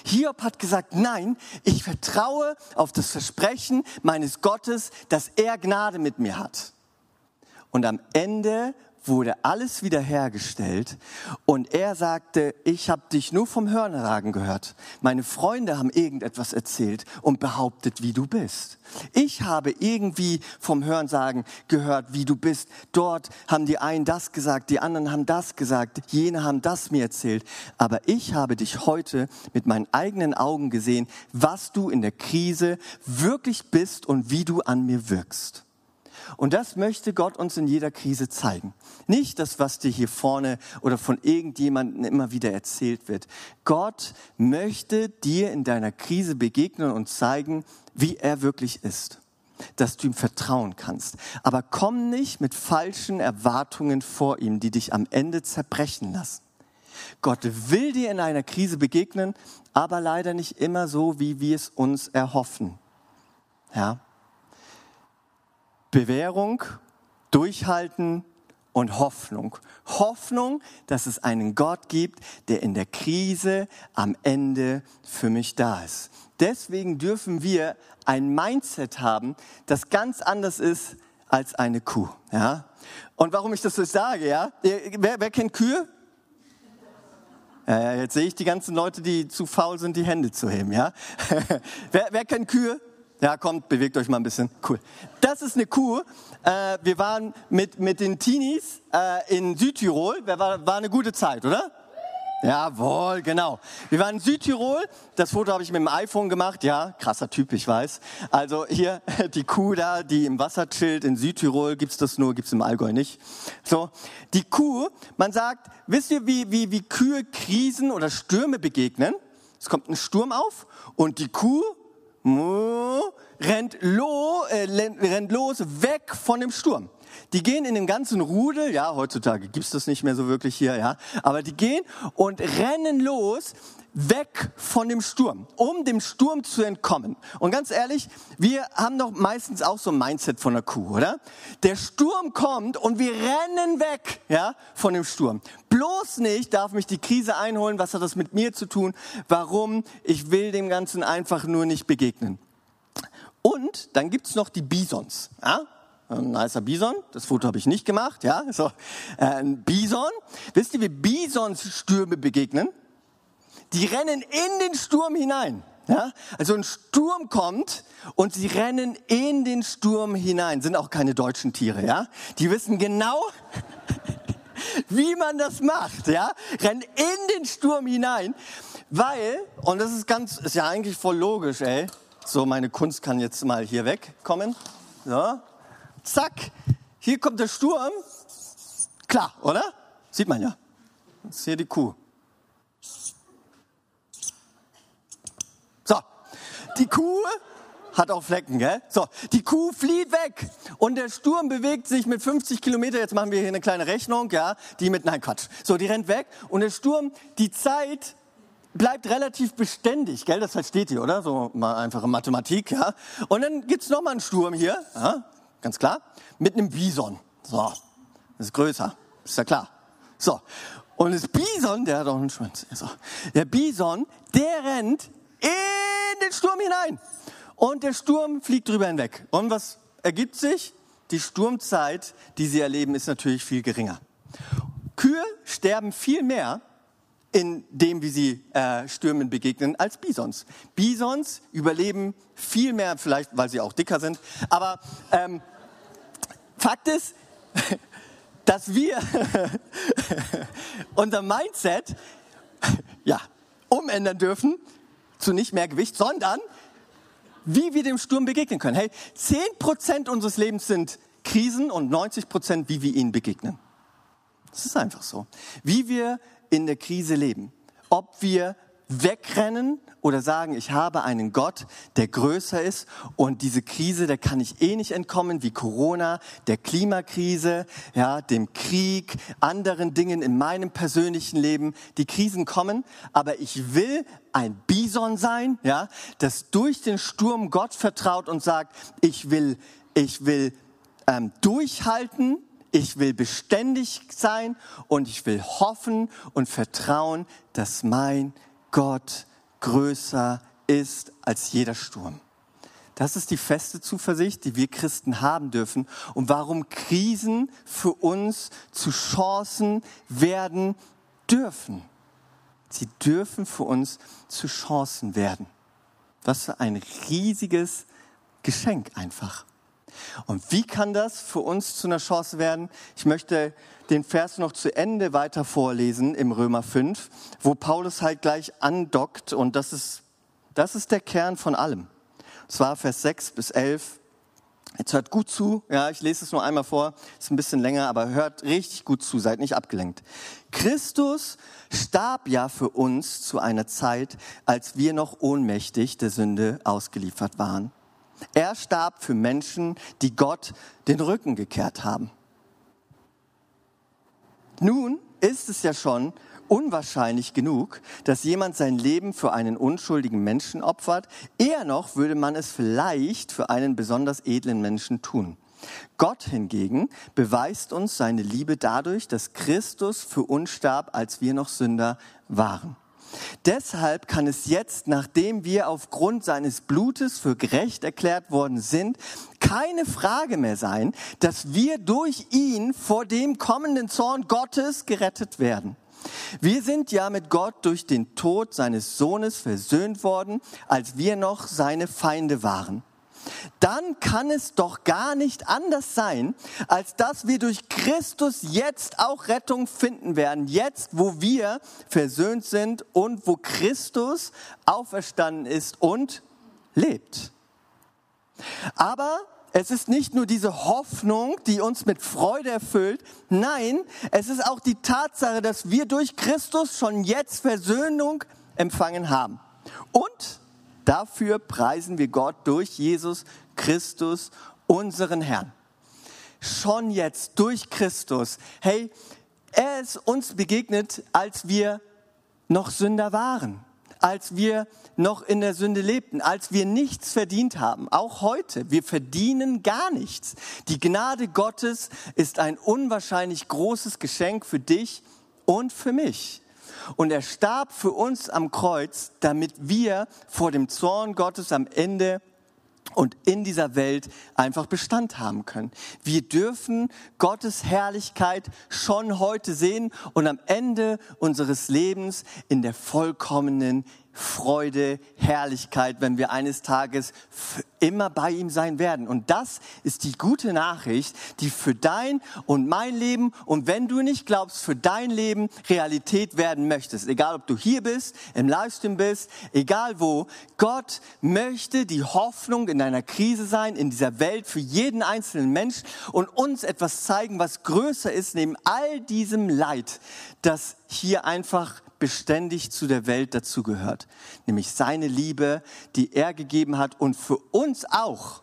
Hiob hat gesagt, nein, ich vertraue auf das Versprechen meines Gottes, dass er Gnade mit mir hat. Und am Ende wurde alles wiederhergestellt und er sagte, ich habe dich nur vom Hörnerragen gehört. Meine Freunde haben irgendetwas erzählt und behauptet, wie du bist. Ich habe irgendwie vom Hörensagen gehört, wie du bist. Dort haben die einen das gesagt, die anderen haben das gesagt, jene haben das mir erzählt. Aber ich habe dich heute mit meinen eigenen Augen gesehen, was du in der Krise wirklich bist und wie du an mir wirkst. Und das möchte Gott uns in jeder Krise zeigen. Nicht das, was dir hier vorne oder von irgendjemandem immer wieder erzählt wird. Gott möchte dir in deiner Krise begegnen und zeigen, wie er wirklich ist. Dass du ihm vertrauen kannst. Aber komm nicht mit falschen Erwartungen vor ihm, die dich am Ende zerbrechen lassen. Gott will dir in einer Krise begegnen, aber leider nicht immer so, wie wir es uns erhoffen. Ja, Bewährung, Durchhalten und Hoffnung. Hoffnung, dass es einen Gott gibt, der in der Krise am Ende für mich da ist. Deswegen dürfen wir ein Mindset haben, das ganz anders ist als eine Kuh. Ja? Und warum ich das so sage, ja? Wer, wer kennt Kühe? Ja, jetzt sehe ich die ganzen Leute, die zu faul sind, die Hände zu heben. Ja? wer, wer kennt Kühe? Ja, kommt, bewegt euch mal ein bisschen. Cool. Das ist eine Kuh. Äh, wir waren mit, mit den Teenies äh, in Südtirol. War, war eine gute Zeit, oder? Jawohl, genau. Wir waren in Südtirol. Das Foto habe ich mit dem iPhone gemacht. Ja, krasser Typ, ich weiß. Also hier die Kuh da, die im Wasser chillt. In Südtirol gibt's das nur, gibt's im Allgäu nicht. So, die Kuh, man sagt, wisst ihr, wie, wie, wie Kühe Krisen oder Stürme begegnen? Es kommt ein Sturm auf und die Kuh moo rennt, lo, äh, rennt los weg von dem Sturm. Die gehen in den ganzen Rudel, ja, heutzutage gibt's das nicht mehr so wirklich hier, ja, aber die gehen und rennen los weg von dem Sturm, um dem Sturm zu entkommen. Und ganz ehrlich, wir haben doch meistens auch so ein Mindset von der Kuh, oder? Der Sturm kommt und wir rennen weg, ja, von dem Sturm. Bloß nicht darf mich die Krise einholen. Was hat das mit mir zu tun? Warum? Ich will dem Ganzen einfach nur nicht begegnen. Und dann gibt's noch die Bisons. Ja? Ein nicer Bison, das Foto habe ich nicht gemacht, ja, so, äh, ein Bison. Wisst ihr, wie Bisons Stürme begegnen? Die rennen in den Sturm hinein. Ja? Also ein Sturm kommt und sie rennen in den Sturm hinein. Sind auch keine deutschen Tiere, ja? Die wissen genau, wie man das macht, ja? Rennen in den Sturm hinein, weil, und das ist ganz, ist ja eigentlich voll logisch, ey. So, meine Kunst kann jetzt mal hier wegkommen. So, zack, hier kommt der Sturm. Klar, oder? Sieht man ja. Ist hier die Kuh. So, die Kuh hat auch Flecken, gell? So, die Kuh flieht weg und der Sturm bewegt sich mit 50 Kilometer. Jetzt machen wir hier eine kleine Rechnung, ja? Die mit, nein, Quatsch. So, die rennt weg und der Sturm, die Zeit bleibt relativ beständig, gell? Das versteht ihr, oder? So mal einfache Mathematik, ja? Und dann gibt's noch mal einen Sturm hier, ja? Ganz klar? Mit einem Bison. So, das ist größer, ist ja klar. So, und das Bison, der hat auch einen Schwanz. So. Der Bison, der rennt in den Sturm hinein. Und der Sturm fliegt drüber hinweg. Und was ergibt sich? Die Sturmzeit, die sie erleben, ist natürlich viel geringer. Kühe sterben viel mehr in dem, wie sie äh, Stürmen begegnen, als Bisons. Bisons überleben viel mehr, vielleicht weil sie auch dicker sind. Aber ähm, Fakt ist, dass wir unser Mindset ja, umändern dürfen zu nicht mehr Gewicht, sondern wie wir dem Sturm begegnen können. Hey, 10% unseres Lebens sind Krisen und 90%, wie wir ihnen begegnen. Das ist einfach so. Wie wir in der Krise leben. Ob wir wegrennen oder sagen, ich habe einen Gott, der größer ist und diese Krise, der kann ich eh nicht entkommen, wie Corona, der Klimakrise, ja, dem Krieg, anderen Dingen in meinem persönlichen Leben. Die Krisen kommen, aber ich will ein Bison sein, ja, das durch den Sturm Gott vertraut und sagt, ich will, ich will ähm, durchhalten, ich will beständig sein und ich will hoffen und vertrauen, dass mein Gott größer ist als jeder Sturm. Das ist die feste Zuversicht, die wir Christen haben dürfen und warum Krisen für uns zu Chancen werden dürfen. Sie dürfen für uns zu Chancen werden. Was für ein riesiges Geschenk einfach. Und wie kann das für uns zu einer Chance werden? Ich möchte den Vers noch zu Ende weiter vorlesen im Römer 5, wo Paulus halt gleich andockt und das ist, das ist der Kern von allem. Und zwar Vers 6 bis 11. Jetzt hört gut zu, ja, ich lese es nur einmal vor, ist ein bisschen länger, aber hört richtig gut zu, seid nicht abgelenkt. Christus starb ja für uns zu einer Zeit, als wir noch ohnmächtig der Sünde ausgeliefert waren. Er starb für Menschen, die Gott den Rücken gekehrt haben. Nun ist es ja schon unwahrscheinlich genug, dass jemand sein Leben für einen unschuldigen Menschen opfert. Eher noch würde man es vielleicht für einen besonders edlen Menschen tun. Gott hingegen beweist uns seine Liebe dadurch, dass Christus für uns starb, als wir noch Sünder waren. Deshalb kann es jetzt, nachdem wir aufgrund seines Blutes für gerecht erklärt worden sind, keine Frage mehr sein, dass wir durch ihn vor dem kommenden Zorn Gottes gerettet werden. Wir sind ja mit Gott durch den Tod seines Sohnes versöhnt worden, als wir noch seine Feinde waren dann kann es doch gar nicht anders sein, als dass wir durch Christus jetzt auch Rettung finden werden. Jetzt, wo wir versöhnt sind und wo Christus auferstanden ist und lebt. Aber es ist nicht nur diese Hoffnung, die uns mit Freude erfüllt. Nein, es ist auch die Tatsache, dass wir durch Christus schon jetzt Versöhnung empfangen haben. Und Dafür preisen wir Gott durch Jesus Christus, unseren Herrn. Schon jetzt durch Christus. Hey, er ist uns begegnet, als wir noch Sünder waren, als wir noch in der Sünde lebten, als wir nichts verdient haben. Auch heute, wir verdienen gar nichts. Die Gnade Gottes ist ein unwahrscheinlich großes Geschenk für dich und für mich. Und er starb für uns am Kreuz, damit wir vor dem Zorn Gottes am Ende und in dieser Welt einfach Bestand haben können. Wir dürfen Gottes Herrlichkeit schon heute sehen und am Ende unseres Lebens in der vollkommenen Freude, Herrlichkeit, wenn wir eines Tages immer bei ihm sein werden. Und das ist die gute Nachricht, die für dein und mein Leben und wenn du nicht glaubst, für dein Leben Realität werden möchtest. Egal, ob du hier bist, im Livestream bist, egal wo. Gott möchte die Hoffnung in deiner Krise sein, in dieser Welt für jeden einzelnen Mensch und uns etwas zeigen, was größer ist neben all diesem Leid, das hier einfach beständig zu der Welt dazugehört. Nämlich seine Liebe, die er gegeben hat und für uns auch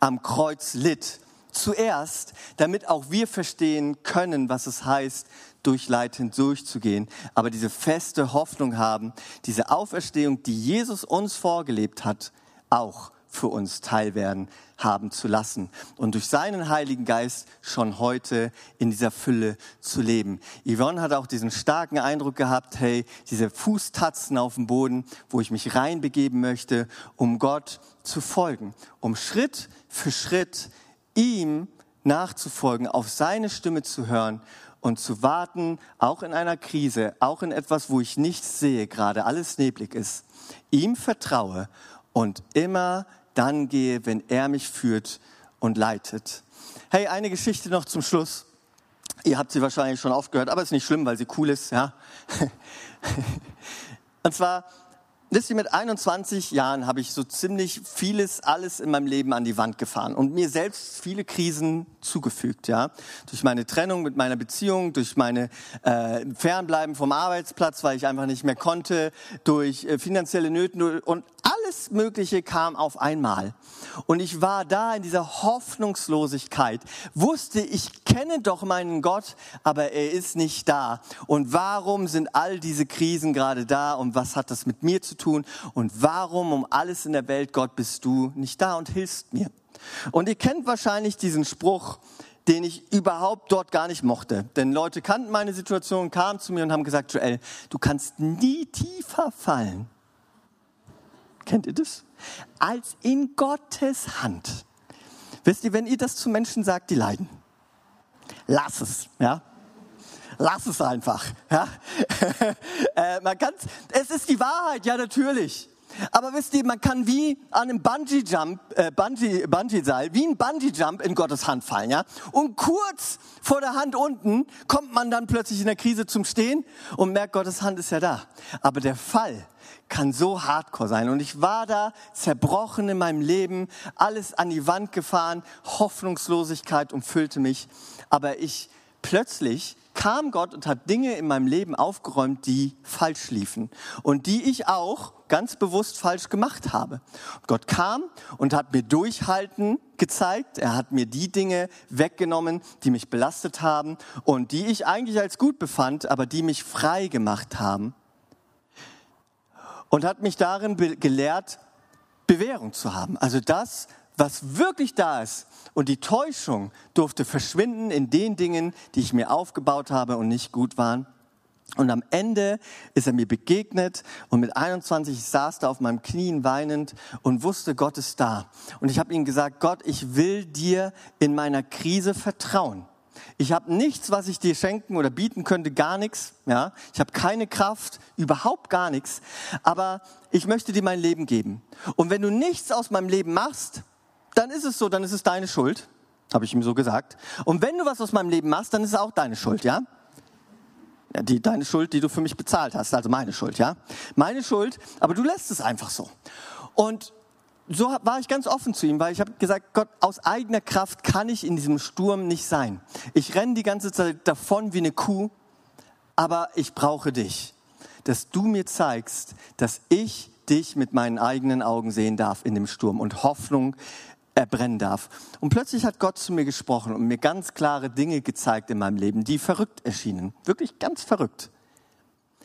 am Kreuz litt. Zuerst, damit auch wir verstehen können, was es heißt, durch Leid hindurchzugehen, aber diese feste Hoffnung haben, diese Auferstehung, die Jesus uns vorgelebt hat, auch für uns teilwerden haben zu lassen und durch seinen Heiligen Geist schon heute in dieser Fülle zu leben. Yvonne hat auch diesen starken Eindruck gehabt, hey, diese Fußtatzen auf dem Boden, wo ich mich reinbegeben möchte, um Gott zu folgen, um Schritt für Schritt ihm nachzufolgen, auf seine Stimme zu hören und zu warten, auch in einer Krise, auch in etwas, wo ich nichts sehe, gerade alles neblig ist, ihm vertraue und immer dann gehe, wenn er mich führt und leitet. Hey, eine Geschichte noch zum Schluss. Ihr habt sie wahrscheinlich schon aufgehört, aber ist nicht schlimm, weil sie cool ist, ja. Und zwar Wisst ihr, mit 21 Jahren habe ich so ziemlich vieles, alles in meinem Leben an die Wand gefahren und mir selbst viele Krisen zugefügt, ja. Durch meine Trennung mit meiner Beziehung, durch meine äh, Fernbleiben vom Arbeitsplatz, weil ich einfach nicht mehr konnte, durch äh, finanzielle Nöte und alles Mögliche kam auf einmal. Und ich war da in dieser Hoffnungslosigkeit, wusste, ich kenne doch meinen Gott, aber er ist nicht da. Und warum sind all diese Krisen gerade da und was hat das mit mir zu tun? Und warum um alles in der Welt, Gott, bist du nicht da und hilfst mir? Und ihr kennt wahrscheinlich diesen Spruch, den ich überhaupt dort gar nicht mochte. Denn Leute kannten meine Situation, kamen zu mir und haben gesagt, Joel, du kannst nie tiefer fallen. Kennt ihr das? Als in Gottes Hand. Wisst ihr, wenn ihr das zu Menschen sagt, die leiden, lass es, ja? Lass es einfach, ja? äh, man kann's, es ist die Wahrheit, ja, natürlich. Aber wisst ihr, man kann wie an einem Bungee-Jump, äh, Bungee, Bungee-Seil, wie ein Bungee-Jump in Gottes Hand fallen, ja? Und kurz vor der Hand unten kommt man dann plötzlich in der Krise zum Stehen und merkt, Gottes Hand ist ja da. Aber der Fall kann so hardcore sein. Und ich war da zerbrochen in meinem Leben, alles an die Wand gefahren, Hoffnungslosigkeit umfüllte mich. Aber ich plötzlich kam Gott und hat Dinge in meinem Leben aufgeräumt, die falsch liefen und die ich auch ganz bewusst falsch gemacht habe. Gott kam und hat mir Durchhalten gezeigt. Er hat mir die Dinge weggenommen, die mich belastet haben und die ich eigentlich als gut befand, aber die mich frei gemacht haben. Und hat mich darin gelehrt, Bewährung zu haben. Also das, was wirklich da ist. Und die Täuschung durfte verschwinden in den Dingen, die ich mir aufgebaut habe und nicht gut waren. Und am Ende ist er mir begegnet und mit 21 saß da auf meinem Knien weinend und wusste, Gott ist da. Und ich habe ihm gesagt, Gott, ich will dir in meiner Krise vertrauen. Ich habe nichts, was ich dir schenken oder bieten könnte, gar nichts. Ja, ich habe keine Kraft, überhaupt gar nichts. Aber ich möchte dir mein Leben geben. Und wenn du nichts aus meinem Leben machst, dann ist es so, dann ist es deine Schuld. Habe ich ihm so gesagt. Und wenn du was aus meinem Leben machst, dann ist es auch deine Schuld, ja? ja die, deine Schuld, die du für mich bezahlt hast, also meine Schuld, ja? Meine Schuld, aber du lässt es einfach so. Und so war ich ganz offen zu ihm, weil ich habe gesagt, Gott, aus eigener Kraft kann ich in diesem Sturm nicht sein. Ich renne die ganze Zeit davon wie eine Kuh, aber ich brauche dich, dass du mir zeigst, dass ich dich mit meinen eigenen Augen sehen darf in dem Sturm und Hoffnung erbrennen darf. Und plötzlich hat Gott zu mir gesprochen und mir ganz klare Dinge gezeigt in meinem Leben, die verrückt erschienen, wirklich ganz verrückt,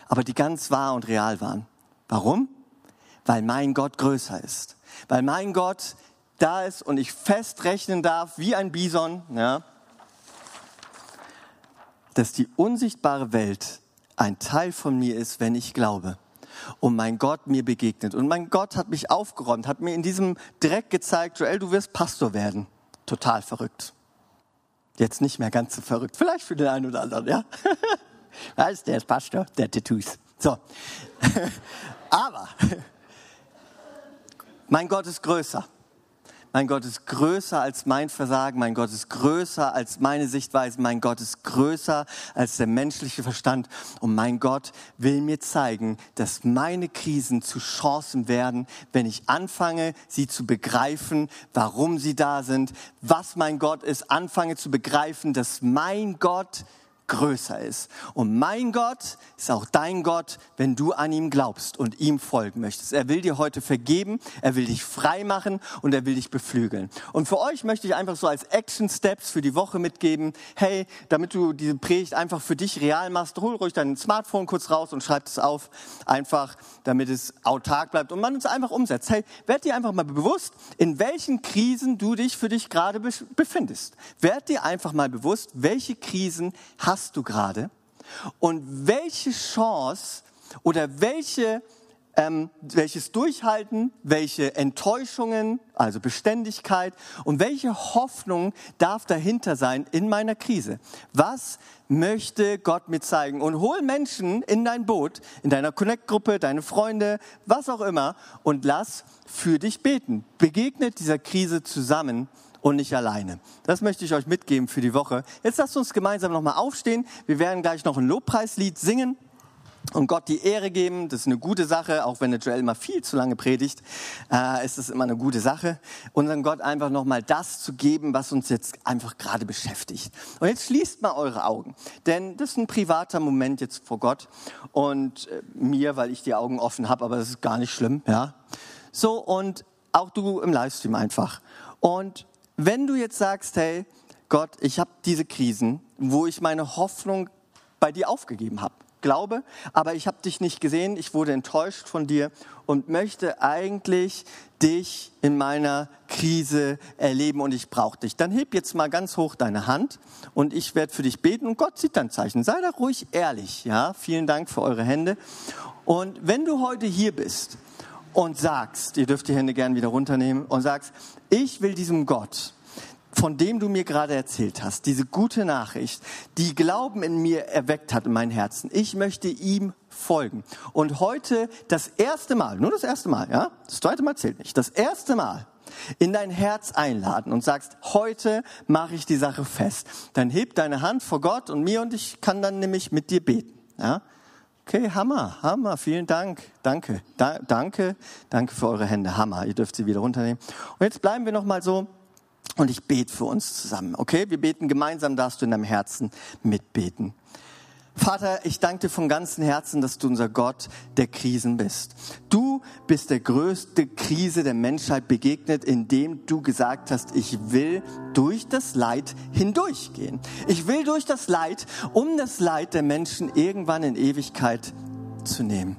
aber die ganz wahr und real waren. Warum? Weil mein Gott größer ist weil mein Gott da ist und ich fest rechnen darf, wie ein Bison, ja, dass die unsichtbare Welt ein Teil von mir ist, wenn ich glaube. Und mein Gott mir begegnet. Und mein Gott hat mich aufgeräumt, hat mir in diesem Dreck gezeigt, Joel, du wirst Pastor werden. Total verrückt. Jetzt nicht mehr ganz so verrückt. Vielleicht für den einen oder anderen, ja. Weißt, der ist Pastor, der Tattoos. So. Aber mein Gott ist größer. Mein Gott ist größer als mein Versagen, mein Gott ist größer als meine Sichtweise, mein Gott ist größer als der menschliche Verstand. Und mein Gott will mir zeigen, dass meine Krisen zu Chancen werden, wenn ich anfange, sie zu begreifen, warum sie da sind, was mein Gott ist, anfange zu begreifen, dass mein Gott größer ist. Und mein Gott ist auch dein Gott, wenn du an ihm glaubst und ihm folgen möchtest. Er will dir heute vergeben, er will dich frei machen und er will dich beflügeln. Und für euch möchte ich einfach so als Action Steps für die Woche mitgeben, hey, damit du diese Predigt einfach für dich real machst, hol ruhig dein Smartphone kurz raus und schreib es auf, einfach damit es autark bleibt und man es einfach umsetzt. Hey, werd dir einfach mal bewusst, in welchen Krisen du dich für dich gerade befindest. Werd dir einfach mal bewusst, welche Krisen hast hast du gerade und welche Chance oder welche, ähm, welches Durchhalten, welche Enttäuschungen, also Beständigkeit und welche Hoffnung darf dahinter sein in meiner Krise? Was möchte Gott mir zeigen? Und hol Menschen in dein Boot, in deiner Connect-Gruppe, deine Freunde, was auch immer und lass für dich beten. Begegnet dieser Krise zusammen und nicht alleine. Das möchte ich euch mitgeben für die Woche. Jetzt lasst uns gemeinsam nochmal aufstehen. Wir werden gleich noch ein Lobpreislied singen und Gott die Ehre geben. Das ist eine gute Sache, auch wenn der Joel mal viel zu lange predigt, äh, ist es immer eine gute Sache, unseren Gott einfach nochmal das zu geben, was uns jetzt einfach gerade beschäftigt. Und jetzt schließt mal eure Augen, denn das ist ein privater Moment jetzt vor Gott und äh, mir, weil ich die Augen offen habe, aber das ist gar nicht schlimm, ja. So und auch du im Livestream einfach. Und wenn du jetzt sagst, hey, Gott, ich habe diese Krisen, wo ich meine Hoffnung bei dir aufgegeben habe, glaube, aber ich habe dich nicht gesehen, ich wurde enttäuscht von dir und möchte eigentlich dich in meiner Krise erleben und ich brauche dich. Dann heb jetzt mal ganz hoch deine Hand und ich werde für dich beten und Gott sieht dein Zeichen. Sei da ruhig ehrlich, ja? Vielen Dank für eure Hände. Und wenn du heute hier bist und sagst, ihr dürft die Hände gerne wieder runternehmen und sagst, ich will diesem Gott, von dem du mir gerade erzählt hast, diese gute Nachricht, die Glauben in mir erweckt hat in mein Herzen. Ich möchte ihm folgen. Und heute das erste Mal, nur das erste Mal, ja? Das zweite Mal zählt nicht. Das erste Mal in dein Herz einladen und sagst, heute mache ich die Sache fest. Dann heb deine Hand vor Gott und mir und ich kann dann nämlich mit dir beten, ja? Okay, Hammer, Hammer, vielen Dank, danke, da, danke, danke für eure Hände, Hammer. Ihr dürft sie wieder runternehmen. Und jetzt bleiben wir noch mal so und ich bete für uns zusammen. Okay, wir beten gemeinsam, darfst du in deinem Herzen mitbeten. Vater, ich danke dir von ganzem Herzen, dass du unser Gott der Krisen bist. Du bist der größte Krise der Menschheit begegnet, indem du gesagt hast, ich will durch das Leid hindurchgehen. Ich will durch das Leid, um das Leid der Menschen irgendwann in Ewigkeit zu nehmen.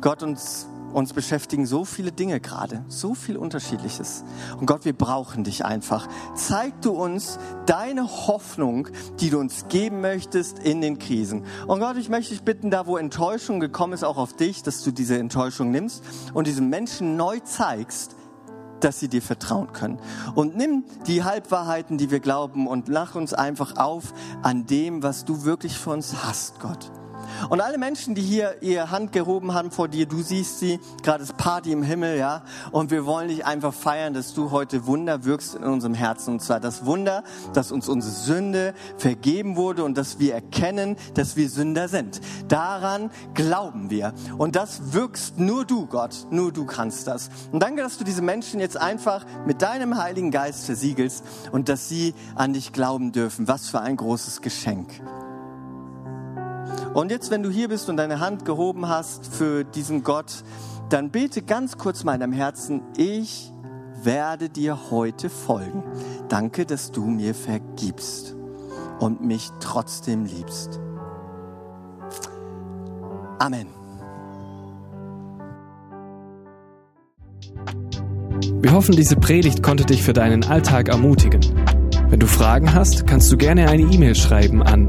Gott, uns uns beschäftigen so viele Dinge gerade, so viel Unterschiedliches. Und Gott, wir brauchen dich einfach. Zeig du uns deine Hoffnung, die du uns geben möchtest in den Krisen. Und Gott, ich möchte dich bitten, da wo Enttäuschung gekommen ist, auch auf dich, dass du diese Enttäuschung nimmst und diesen Menschen neu zeigst, dass sie dir vertrauen können. Und nimm die Halbwahrheiten, die wir glauben, und lach uns einfach auf an dem, was du wirklich für uns hast, Gott. Und alle Menschen, die hier ihre Hand gehoben haben vor dir, du siehst sie, gerade das Party im Himmel, ja. Und wir wollen dich einfach feiern, dass du heute Wunder wirkst in unserem Herzen. Und zwar das Wunder, dass uns unsere Sünde vergeben wurde und dass wir erkennen, dass wir Sünder sind. Daran glauben wir. Und das wirkst nur du, Gott. Nur du kannst das. Und danke, dass du diese Menschen jetzt einfach mit deinem Heiligen Geist versiegelst und dass sie an dich glauben dürfen. Was für ein großes Geschenk. Und jetzt, wenn du hier bist und deine Hand gehoben hast für diesen Gott, dann bete ganz kurz mal in deinem Herzen, ich werde dir heute folgen. Danke, dass du mir vergibst und mich trotzdem liebst. Amen. Wir hoffen, diese Predigt konnte dich für deinen Alltag ermutigen. Wenn du Fragen hast, kannst du gerne eine E-Mail schreiben an